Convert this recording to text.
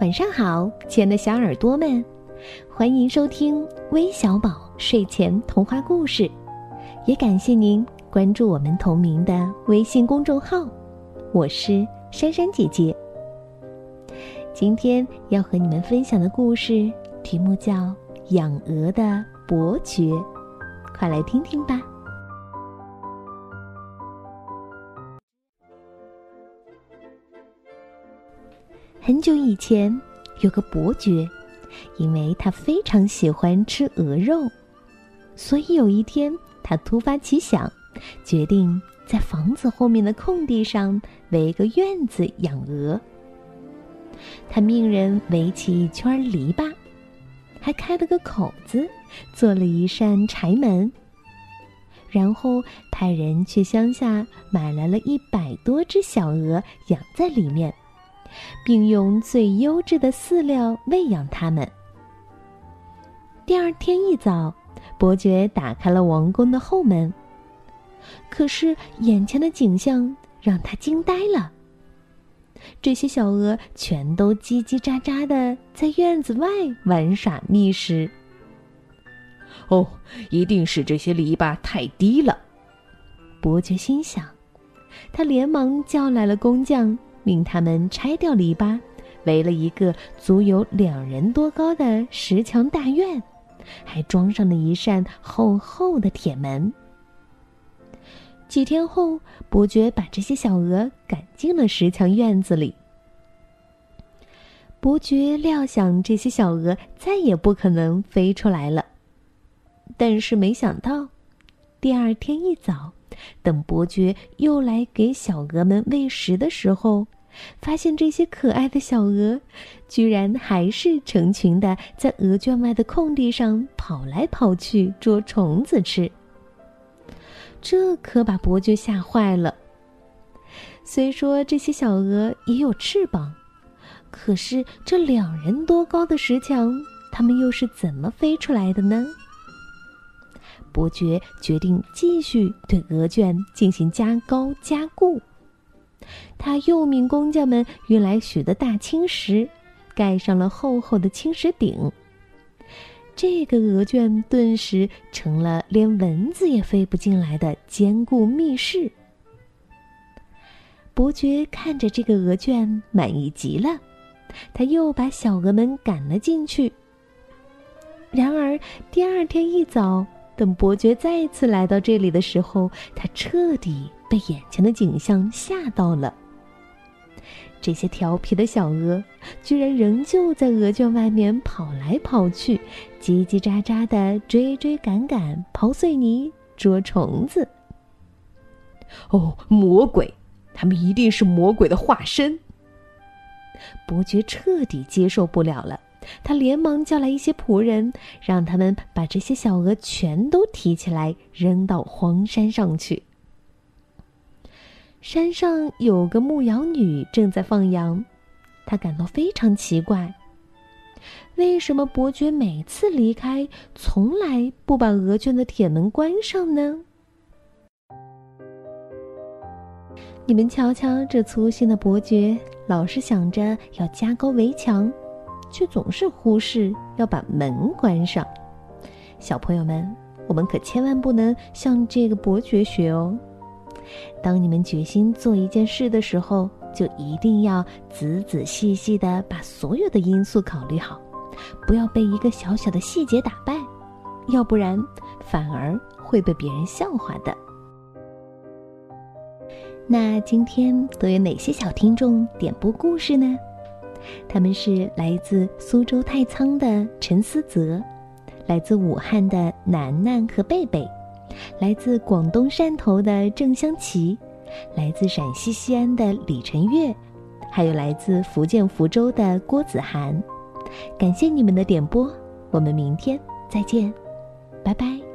晚上好，亲爱的小耳朵们，欢迎收听微小宝睡前童话故事，也感谢您关注我们同名的微信公众号。我是珊珊姐姐。今天要和你们分享的故事题目叫《养鹅的伯爵》，快来听听吧。很久以前，有个伯爵，因为他非常喜欢吃鹅肉，所以有一天他突发奇想，决定在房子后面的空地上围个院子养鹅。他命人围起一圈篱笆，还开了个口子，做了一扇柴门。然后派人去乡下买来了一百多只小鹅，养在里面。并用最优质的饲料喂养它们。第二天一早，伯爵打开了王宫的后门，可是眼前的景象让他惊呆了。这些小鹅全都叽叽喳喳的在院子外玩耍觅食。哦，一定是这些篱笆太低了，伯爵心想。他连忙叫来了工匠。命他们拆掉篱笆，围了一个足有两人多高的石墙大院，还装上了一扇厚厚的铁门。几天后，伯爵把这些小鹅赶进了石墙院子里。伯爵料想这些小鹅再也不可能飞出来了，但是没想到，第二天一早，等伯爵又来给小鹅们喂食的时候。发现这些可爱的小鹅，居然还是成群的在鹅圈外的空地上跑来跑去捉虫子吃。这可把伯爵吓坏了。虽说这些小鹅也有翅膀，可是这两人多高的石墙，它们又是怎么飞出来的呢？伯爵决定继续对鹅圈进行加高加固。他又命工匠们运来许多大青石，盖上了厚厚的青石顶。这个鹅圈顿时成了连蚊子也飞不进来的坚固密室。伯爵看着这个鹅圈，满意极了。他又把小鹅们赶了进去。然而第二天一早，等伯爵再次来到这里的时候，他彻底被眼前的景象吓到了。这些调皮的小鹅，居然仍旧在鹅圈外面跑来跑去，叽叽喳喳的追追赶赶，刨碎泥，捉虫子。哦，魔鬼！他们一定是魔鬼的化身。伯爵彻底接受不了了，他连忙叫来一些仆人，让他们把这些小鹅全都提起来，扔到荒山上去。山上有个牧羊女正在放羊，她感到非常奇怪：为什么伯爵每次离开，从来不把鹅圈的铁门关上呢？你们瞧瞧，这粗心的伯爵，老是想着要加高围墙，却总是忽视要把门关上。小朋友们，我们可千万不能向这个伯爵学哦。当你们决心做一件事的时候，就一定要仔仔细细的把所有的因素考虑好，不要被一个小小的细节打败，要不然反而会被别人笑话的。那今天都有哪些小听众点播故事呢？他们是来自苏州太仓的陈思泽，来自武汉的楠楠和贝贝。来自广东汕头的郑香琪，来自陕西西安的李晨月，还有来自福建福州的郭子涵，感谢你们的点播，我们明天再见，拜拜。